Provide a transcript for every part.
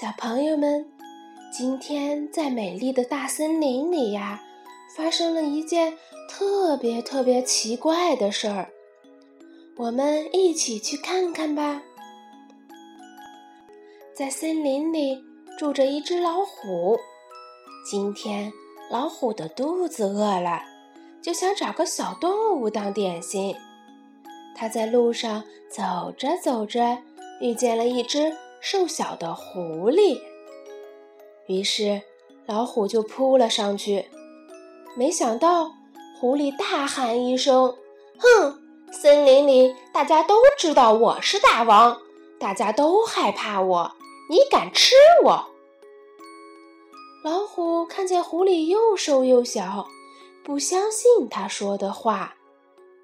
小朋友们，今天在美丽的大森林里呀，发生了一件特别特别奇怪的事儿。我们一起去看看吧。在森林里住着一只老虎。今天老虎的肚子饿了，就想找个小动物当点心。它在路上走着走着，遇见了一只。瘦小的狐狸，于是老虎就扑了上去。没想到，狐狸大喊一声：“哼！森林里大家都知道我是大王，大家都害怕我，你敢吃我？”老虎看见狐狸又瘦又小，不相信他说的话：“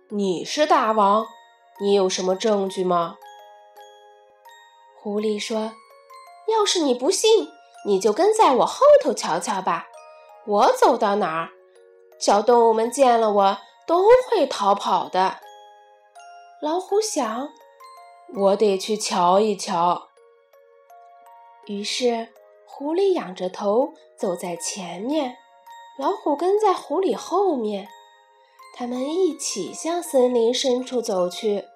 你是大王，你有什么证据吗？”狐狸说：“要是你不信，你就跟在我后头瞧瞧吧。我走到哪儿，小动物们见了我都会逃跑的。”老虎想：“我得去瞧一瞧。”于是，狐狸仰着头走在前面，老虎跟在狐狸后面。他们一起向森林深处走去。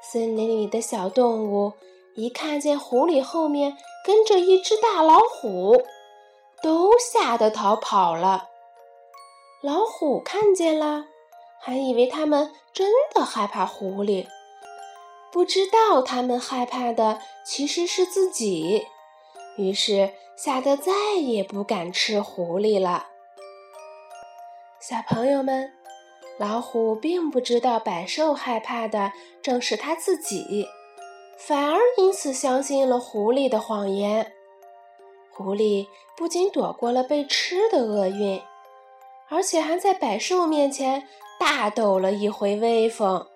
森林里的小动物。一看见狐狸后面跟着一只大老虎，都吓得逃跑了。老虎看见了，还以为他们真的害怕狐狸，不知道他们害怕的其实是自己，于是吓得再也不敢吃狐狸了。小朋友们，老虎并不知道百兽害怕的正是它自己。反而因此相信了狐狸的谎言，狐狸不仅躲过了被吃的厄运，而且还在百兽面前大抖了一回威风。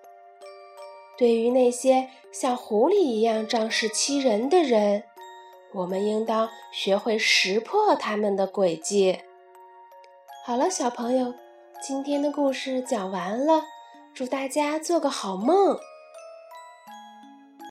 对于那些像狐狸一样仗势欺人的人，我们应当学会识破他们的诡计。好了，小朋友，今天的故事讲完了，祝大家做个好梦。